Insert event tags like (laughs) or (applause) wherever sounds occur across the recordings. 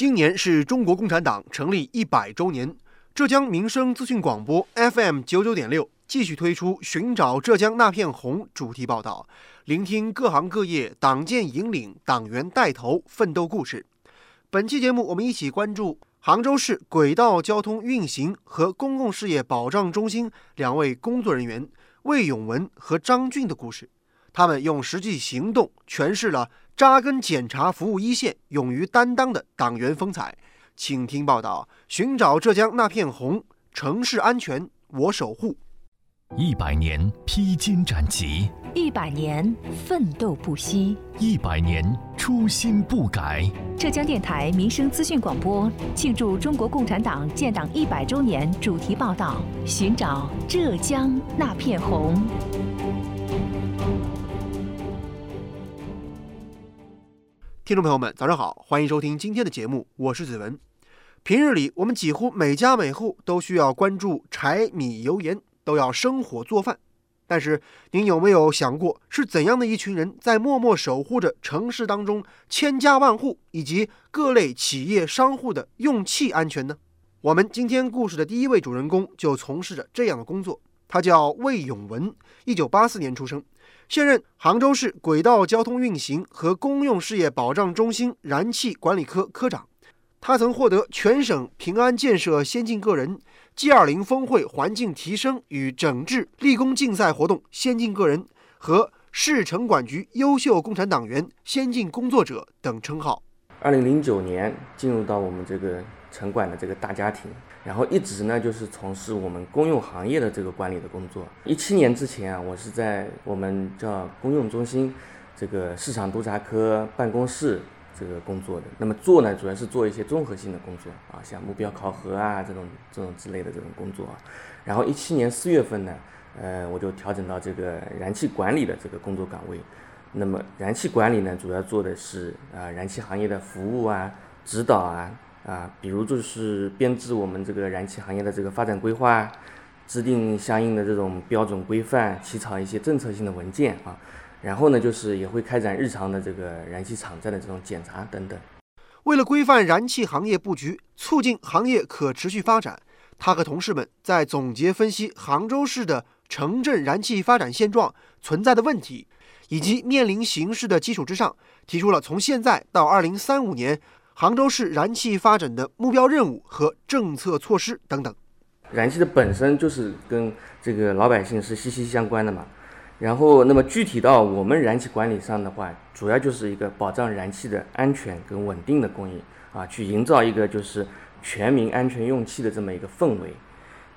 今年是中国共产党成立一百周年，浙江民生资讯广播 FM 九九点六继续推出“寻找浙江那片红”主题报道，聆听各行各业党建引领、党员带头奋斗故事。本期节目，我们一起关注杭州市轨道交通运行和公共事业保障中心两位工作人员魏永文和张俊的故事。他们用实际行动诠释了。扎根检察服务一线、勇于担当的党员风采，请听报道：寻找浙江那片红，城市安全我守护。一百年披荆斩棘，一百年奋斗不息，一百年初心不改。浙江电台民生资讯广播庆祝中国共产党建党一百周年主题报道：寻找浙江那片红。听众朋友们，早上好，欢迎收听今天的节目，我是子文。平日里，我们几乎每家每户都需要关注柴米油盐，都要生火做饭。但是，您有没有想过，是怎样的一群人在默默守护着城市当中千家万户以及各类企业商户的用气安全呢？我们今天故事的第一位主人公就从事着这样的工作，他叫魏永文，一九八四年出生。现任杭州市轨道交通运行和公用事业保障中心燃气管理科科长，他曾获得全省平安建设先进个人、G20 峰会环境提升与整治立功竞赛活动先进个人和市城管局优秀共产党员先进工作者等称号。二零零九年进入到我们这个城管的这个大家庭。然后一直呢就是从事我们公用行业的这个管理的工作。一七年之前啊，我是在我们叫公用中心这个市场督察科办公室这个工作的。那么做呢，主要是做一些综合性的工作啊，像目标考核啊这种这种之类的这种工作。然后一七年四月份呢，呃，我就调整到这个燃气管理的这个工作岗位。那么燃气管理呢，主要做的是啊燃气行业的服务啊、指导啊。啊，比如就是编制我们这个燃气行业的这个发展规划，制定相应的这种标准规范，起草一些政策性的文件啊，然后呢，就是也会开展日常的这个燃气场站的这种检查等等。为了规范燃气行业布局，促进行业可持续发展，他和同事们在总结分析杭州市的城镇燃气发展现状、存在的问题以及面临形势的基础之上，提出了从现在到二零三五年。杭州市燃气发展的目标任务和政策措施等等。燃气的本身就是跟这个老百姓是息息相关的嘛。然后，那么具体到我们燃气管理上的话，主要就是一个保障燃气的安全跟稳定的供应啊，去营造一个就是全民安全用气的这么一个氛围。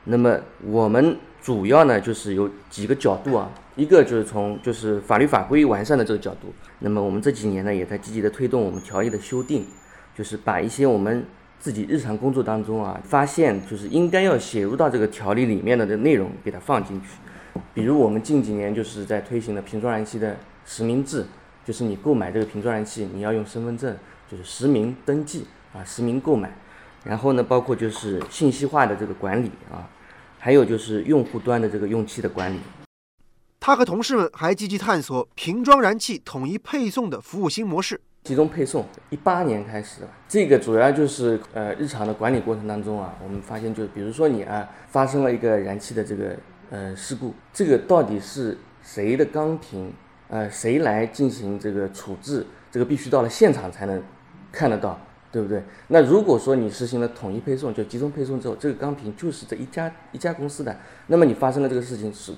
那么我们主要呢就是有几个角度啊，一个就是从就是法律法规完善的这个角度。那么我们这几年呢也在积极的推动我们条例的修订。就是把一些我们自己日常工作当中啊，发现就是应该要写入到这个条例里面的的内容给它放进去。比如我们近几年就是在推行的瓶装燃气的实名制，就是你购买这个瓶装燃气，你要用身份证，就是实名登记啊，实名购买。然后呢，包括就是信息化的这个管理啊，还有就是用户端的这个用气的管理。他和同事们还积极探索瓶装燃气统一配送的服务新模式。集中配送，一八年开始，这个主要就是呃日常的管理过程当中啊，我们发现就比如说你啊发生了一个燃气的这个呃事故，这个到底是谁的钢瓶，呃谁来进行这个处置，这个必须到了现场才能看得到，对不对？那如果说你实行了统一配送，就集中配送之后，这个钢瓶就是这一家一家公司的，那么你发生了这个事情是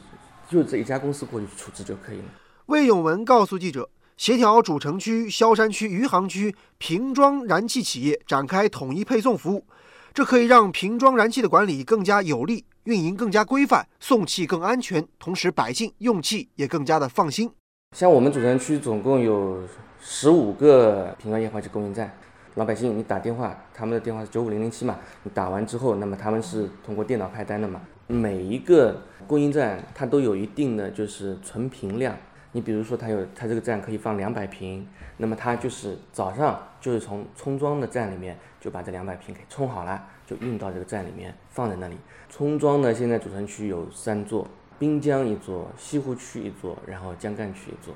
就这一家公司过去处置就可以了。魏永文告诉记者。协调主城区、萧山区、余杭区瓶装燃气企业展开统一配送服务，这可以让瓶装燃气的管理更加有力，运营更加规范，送气更安全，同时百姓用气也更加的放心。像我们主城区总共有十五个瓶装液化气供应站，老百姓你打电话，他们的电话是九五零零七嘛，你打完之后，那么他们是通过电脑派单的嘛，每一个供应站它都有一定的就是存瓶量。你比如说，它有它这个站可以放两百瓶，那么它就是早上就是从充装的站里面就把这两百瓶给充好了，就运到这个站里面放在那里。充装呢，现在主城区有三座，滨江一座，西湖区一座，然后江干区一座。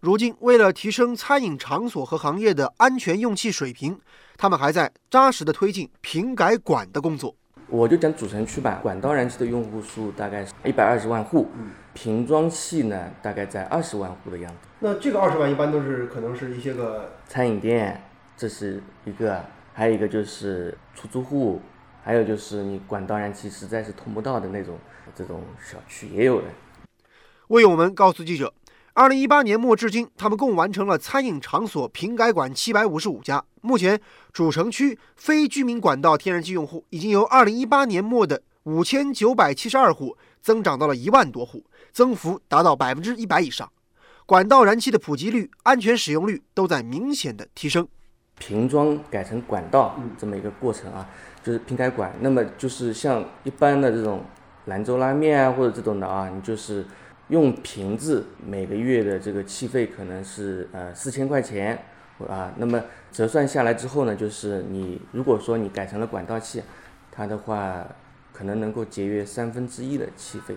如今，为了提升餐饮场所和行业的安全用气水平，他们还在扎实的推进瓶改管的工作。我就讲主城区吧，管道燃气的用户数大概是一百二十万户，瓶装气呢大概在二十万户的样子。那这个二十万一般都是可能是一些个餐饮店，这是一个，还有一个就是出租户，还有就是你管道燃气实在是通不到的那种这种小区也有的。魏永文告诉记者。二零一八年末至今，他们共完成了餐饮场所瓶改管七百五十五家。目前，主城区非居民管道天然气用户已经由二零一八年末的五千九百七十二户增长到了一万多户，增幅达到百分之一百以上。管道燃气的普及率、安全使用率都在明显的提升。瓶装改成管道这么一个过程啊，就是瓶改管。那么就是像一般的这种兰州拉面啊，或者这种的啊，你就是。用瓶子每个月的这个气费可能是呃四千块钱啊，那么折算下来之后呢，就是你如果说你改成了管道气，它的话可能能够节约三分之一的气费。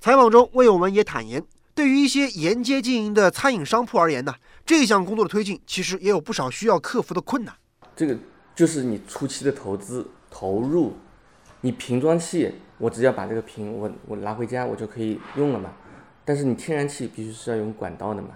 采访中，魏永文也坦言，对于一些沿街经营的餐饮商铺而言呢，这项工作的推进其实也有不少需要克服的困难。这个就是你初期的投资投入，你瓶装气，我只要把这个瓶我我拿回家我就可以用了嘛。但是你天然气必须是要用管道的嘛？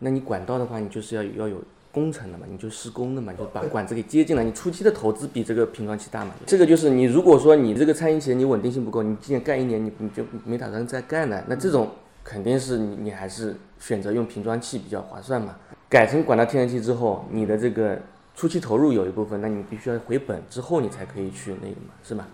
那你管道的话，你就是要要有工程的嘛？你就施工的嘛？就把管子给接进来。你初期的投资比这个瓶装气大嘛？这个就是你如果说你这个餐饮企业你稳定性不够，你今年干一年你你就没打算再干了。那这种肯定是你你还是选择用瓶装气比较划算嘛？改成管道天然气之后，你的这个初期投入有一部分，那你必须要回本之后你才可以去那个嘛，是吧？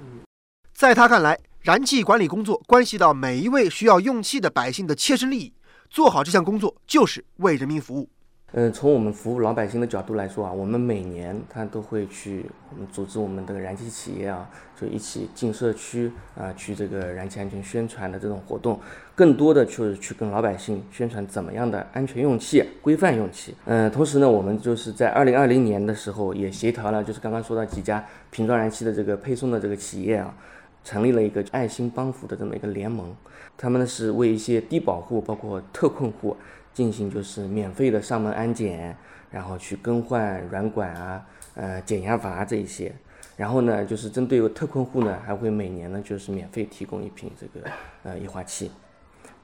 在他看来。燃气管理工作关系到每一位需要用气的百姓的切身利益，做好这项工作就是为人民服务。嗯，从我们服务老百姓的角度来说啊，我们每年他都会去我们组织我们的燃气企业啊，就一起进社区啊，去这个燃气安全宣传的这种活动，更多的就是去跟老百姓宣传怎么样的安全用气、规范用气。嗯，同时呢，我们就是在二零二零年的时候也协调了，就是刚刚说到几家瓶装燃气的这个配送的这个企业啊。成立了一个爱心帮扶的这么一个联盟，他们呢是为一些低保户，包括特困户进行就是免费的上门安检，然后去更换软管啊、呃减压阀这一些，然后呢就是针对特困户呢，还会每年呢就是免费提供一瓶这个呃液化气，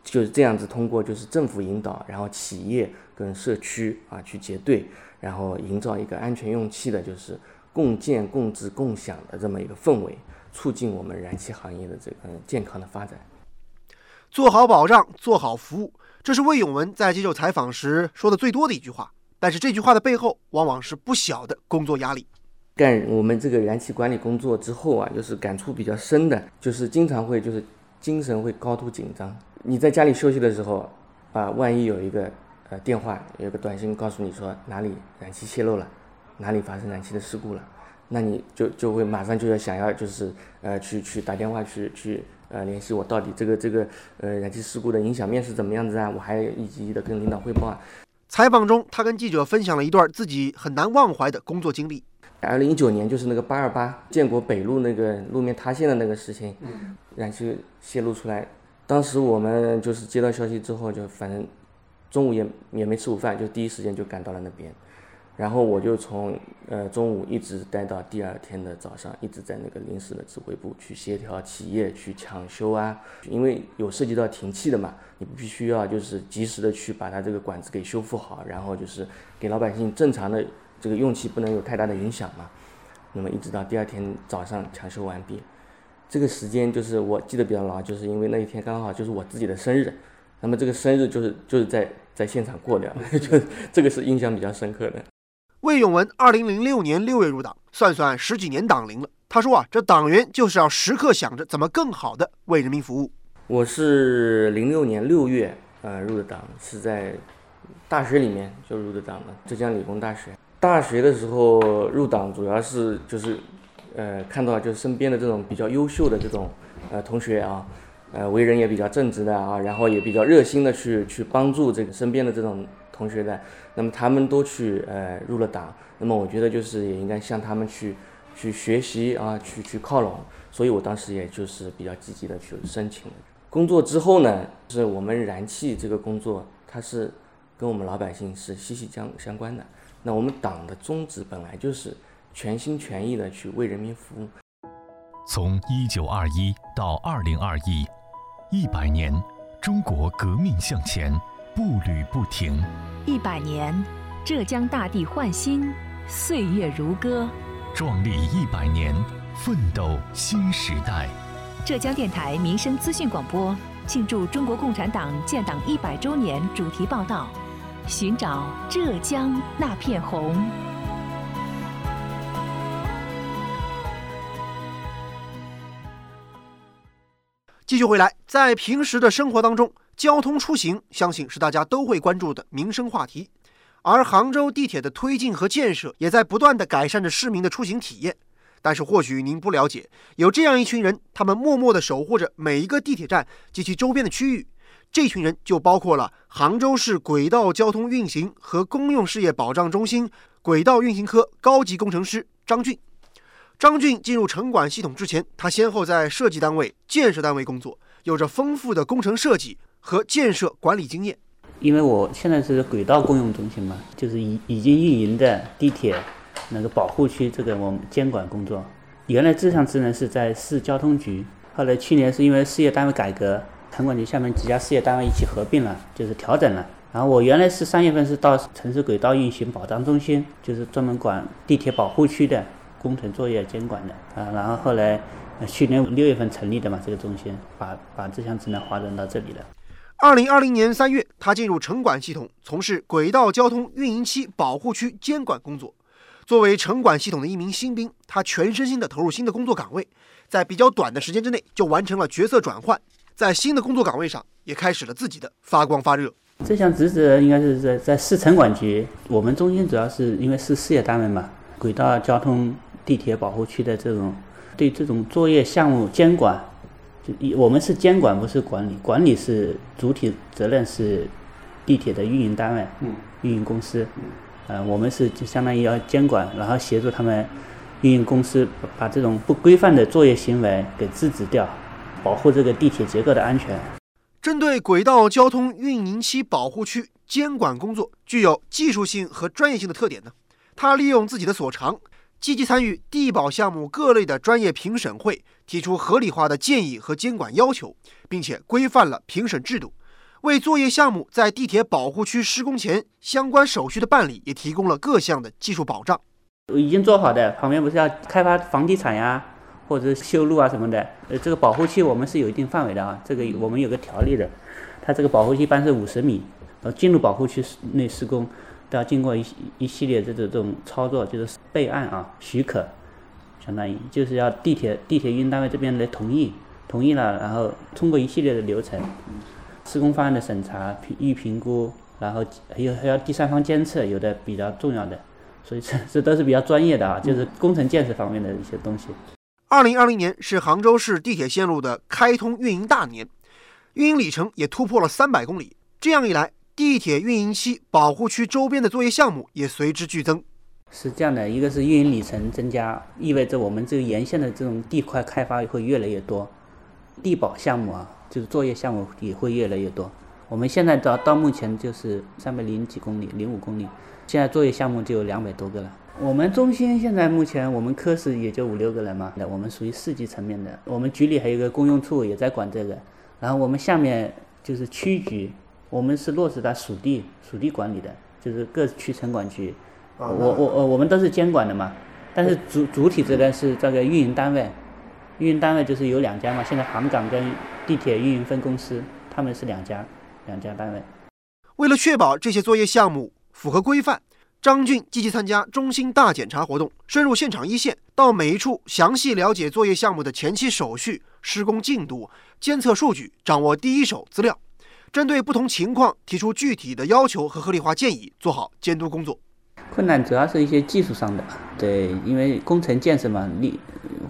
就是这样子通过就是政府引导，然后企业跟社区啊去结对，然后营造一个安全用气的就是共建共治共享的这么一个氛围。促进我们燃气行业的这个健康的发展，做好保障，做好服务，这是魏永文在接受采访时说的最多的一句话。但是这句话的背后，往往是不小的工作压力。干我们这个燃气管理工作之后啊，就是感触比较深的，就是经常会就是精神会高度紧张。你在家里休息的时候，啊，万一有一个呃电话，有个短信告诉你说哪里燃气泄漏了，哪里发生燃气的事故了。那你就就会马上就要想要就是呃去去打电话去去呃联系我到底这个这个呃燃气事故的影响面是怎么样子啊？我还一级一的跟领导汇报啊。采访中，他跟记者分享了一段自己很难忘怀的工作经历。二零一九年就是那个八二八建国北路那个路面塌陷的那个事情，燃气泄露出来，当时我们就是接到消息之后，就反正中午也也没吃午饭，就第一时间就赶到了那边。然后我就从呃中午一直待到第二天的早上，一直在那个临时的指挥部去协调企业去抢修啊，因为有涉及到停气的嘛，你必须要就是及时的去把它这个管子给修复好，然后就是给老百姓正常的这个用气不能有太大的影响嘛。那么一直到第二天早上抢修完毕，这个时间就是我记得比较牢，就是因为那一天刚好就是我自己的生日，那么这个生日就是就是在在现场过掉，(laughs) 就这个是印象比较深刻的。魏永文二零零六年六月入党，算算十几年党龄了。他说啊，这党员就是要时刻想着怎么更好的为人民服务。我是零六年六月呃入的党，是在大学里面就入的党了，浙江理工大学。大学的时候入党主要是就是呃看到就身边的这种比较优秀的这种呃同学啊，呃为人也比较正直的啊，然后也比较热心的去去帮助这个身边的这种。同学的，那么他们都去呃入了党，那么我觉得就是也应该向他们去去学习啊，去去靠拢，所以我当时也就是比较积极的去申请。工作之后呢，是我们燃气这个工作，它是跟我们老百姓是息息相相关的。那我们党的宗旨本来就是全心全意的去为人民服务。从一九二一到二零二一，一百年，中国革命向前，步履不停。一百年，浙江大地焕新，岁月如歌。壮丽一百年，奋斗新时代。浙江电台民生资讯广播庆祝中国共产党建党一百周年主题报道：寻找浙江那片红。继续回来，在平时的生活当中，交通出行相信是大家都会关注的民生话题。而杭州地铁的推进和建设，也在不断的改善着市民的出行体验。但是或许您不了解，有这样一群人，他们默默地守护着每一个地铁站及其周边的区域。这群人就包括了杭州市轨道交通运行和公用事业保障中心轨道运行科高级工程师张俊。张俊进入城管系统之前，他先后在设计单位、建设单位工作，有着丰富的工程设计和建设管理经验。因为我现在是轨道公用中心嘛，就是已已经运营的地铁那个保护区，这个我们监管工作。原来这项职能是在市交通局，后来去年是因为事业单位改革，城管局下面几家事业单位一起合并了，就是调整了。然后我原来是三月份是到城市轨道运行保障中心，就是专门管地铁保护区的。工程作业监管的啊，然后后来去年六月份成立的嘛，这个中心把把这项职能划转到这里了。二零二零年三月，他进入城管系统，从事轨道交通运营期保护区监管工作。作为城管系统的一名新兵，他全身心地投入新的工作岗位，在比较短的时间之内就完成了角色转换，在新的工作岗位上也开始了自己的发光发热。这项职责应该是在在市城管局，我们中心主要是因为是事业单位嘛，轨道交通。地铁保护区的这种对这种作业项目监管，就我们是监管不是管理，管理是主体责任是地铁的运营单位、运营公司，呃，我们是就相当于要监管，然后协助他们运营公司把这种不规范的作业行为给制止掉，保护这个地铁结构的安全。针对轨道交通运营期保护区监管工作具有技术性和专业性的特点呢，他利用自己的所长。积极参与地保项目各类的专业评审会，提出合理化的建议和监管要求，并且规范了评审制度，为作业项目在地铁保护区施工前相关手续的办理也提供了各项的技术保障。已经做好的，旁边不是要开发房地产呀，或者修路啊什么的，呃，这个保护区我们是有一定范围的啊，这个我们有个条例的，它这个保护区一般是五十米，呃，进入保护区内施工。都要经过一一系列这种这种操作，就是备案啊，许可，相当于就是要地铁地铁运营单位这边来同意，同意了，然后通过一系列的流程，施工方案的审查、预评估，然后还有还要第三方监测，有的比较重要的，所以 (laughs) 这这都是比较专业的啊，就是工程建设方面的一些东西。二零二零年是杭州市地铁线路的开通运营大年，运营里程也突破了三百公里，这样一来。地铁运营期保护区周边的作业项目也随之剧增。是这样的，一个是运营里程增加，意味着我们这个沿线的这种地块开发会越来越多，地保项目啊，就是作业项目也会越来越多。我们现在到到目前就是三百零几公里，零五公里，现在作业项目就有两百多个了。我们中心现在目前我们科室也就五六个人嘛，那我们属于市级层面的。我们局里还有一个公用处也在管这个，然后我们下面就是区局。我们是落实在属地属地管理的，就是各区城管局，我我我我们都是监管的嘛，但是主主体责任是这个运营单位，运营单位就是有两家嘛，现在杭港跟地铁运营分公司，他们是两家两家单位。为了确保这些作业项目符合规范，张俊积极参加中心大检查活动，深入现场一线，到每一处详细了解作业项目的前期手续、施工进度、监测数据，掌握第一手资料。针对不同情况提出具体的要求和合理化建议，做好监督工作。困难主要是一些技术上的，对，因为工程建设嘛，你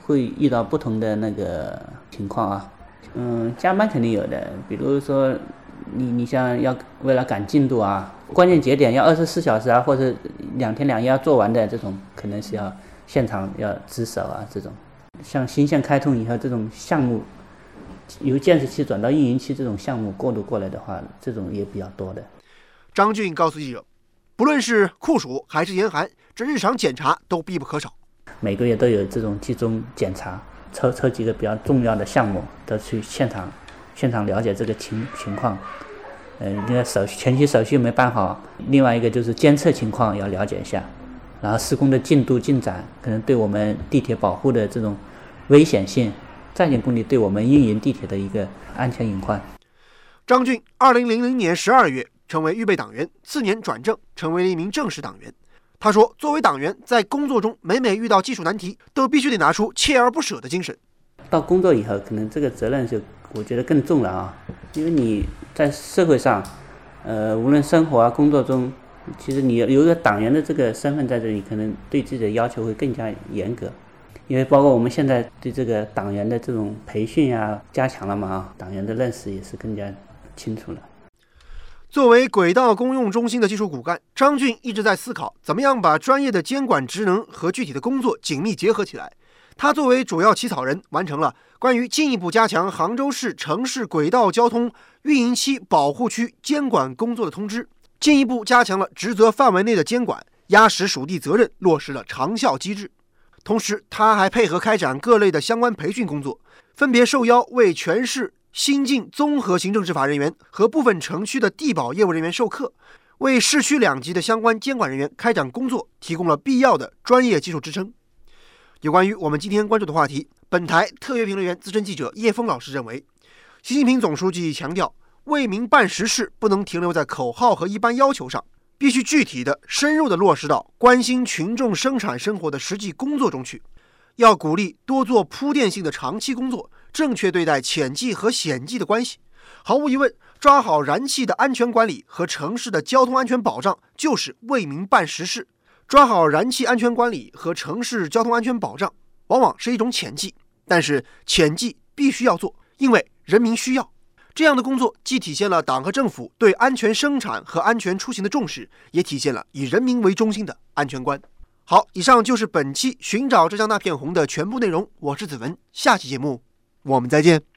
会遇到不同的那个情况啊。嗯，加班肯定有的，比如说你你像要为了赶进度啊，关键节点要二十四小时啊，或者两天两夜要做完的这种，可能是要现场要值守啊。这种像新线开通以后这种项目。由建设期转到运营期这种项目过渡过来的话，这种也比较多的。张俊告诉记者，不论是酷暑还是严寒，这日常检查都必不可少。每个月都有这种集中检查，抽抽几个比较重要的项目，都去现场现场了解这个情情况。嗯，那个手前期手续没办好，另外一个就是监测情况要了解一下，然后施工的进度进展，可能对我们地铁保护的这种危险性、站建工地对我们运营地铁的一个安全隐患。张俊，二零零零年十二月成为预备党员，次年转正，成为了一名正式党员。他说：“作为党员，在工作中每每遇到技术难题，都必须得拿出锲而不舍的精神。到工作以后，可能这个责任就我觉得更重了啊，因为你在社会上，呃，无论生活啊、工作中，其实你有一个党员的这个身份在这里，可能对自己的要求会更加严格。因为包括我们现在对这个党员的这种培训呀加强了嘛啊，党员的认识也是更加清楚了。”作为轨道公用中心的技术骨干，张俊一直在思考怎么样把专业的监管职能和具体的工作紧密结合起来。他作为主要起草人，完成了关于进一步加强杭州市城市轨道交通运营期保护区监管工作的通知，进一步加强了职责范围内的监管，压实属地责任，落实了长效机制。同时，他还配合开展各类的相关培训工作，分别受邀为全市。新进综合行政执法人员和部分城区的地保业务人员授课，为市区两级的相关监管人员开展工作提供了必要的专业技术支撑。有关于我们今天关注的话题，本台特约评论员、资深记者叶峰老师认为，习近平总书记强调，为民办实事不能停留在口号和一般要求上，必须具体的、深入的落实到关心群众生产生活的实际工作中去。要鼓励多做铺垫性的长期工作。正确对待浅计和显计的关系，毫无疑问，抓好燃气的安全管理和城市的交通安全保障，就是为民办实事。抓好燃气安全管理和城市交通安全保障，往往是一种浅计，但是浅计必须要做，因为人民需要。这样的工作既体现了党和政府对安全生产和安全出行的重视，也体现了以人民为中心的安全观。好，以上就是本期《寻找浙江那片红》的全部内容。我是子文，下期节目。我们再见。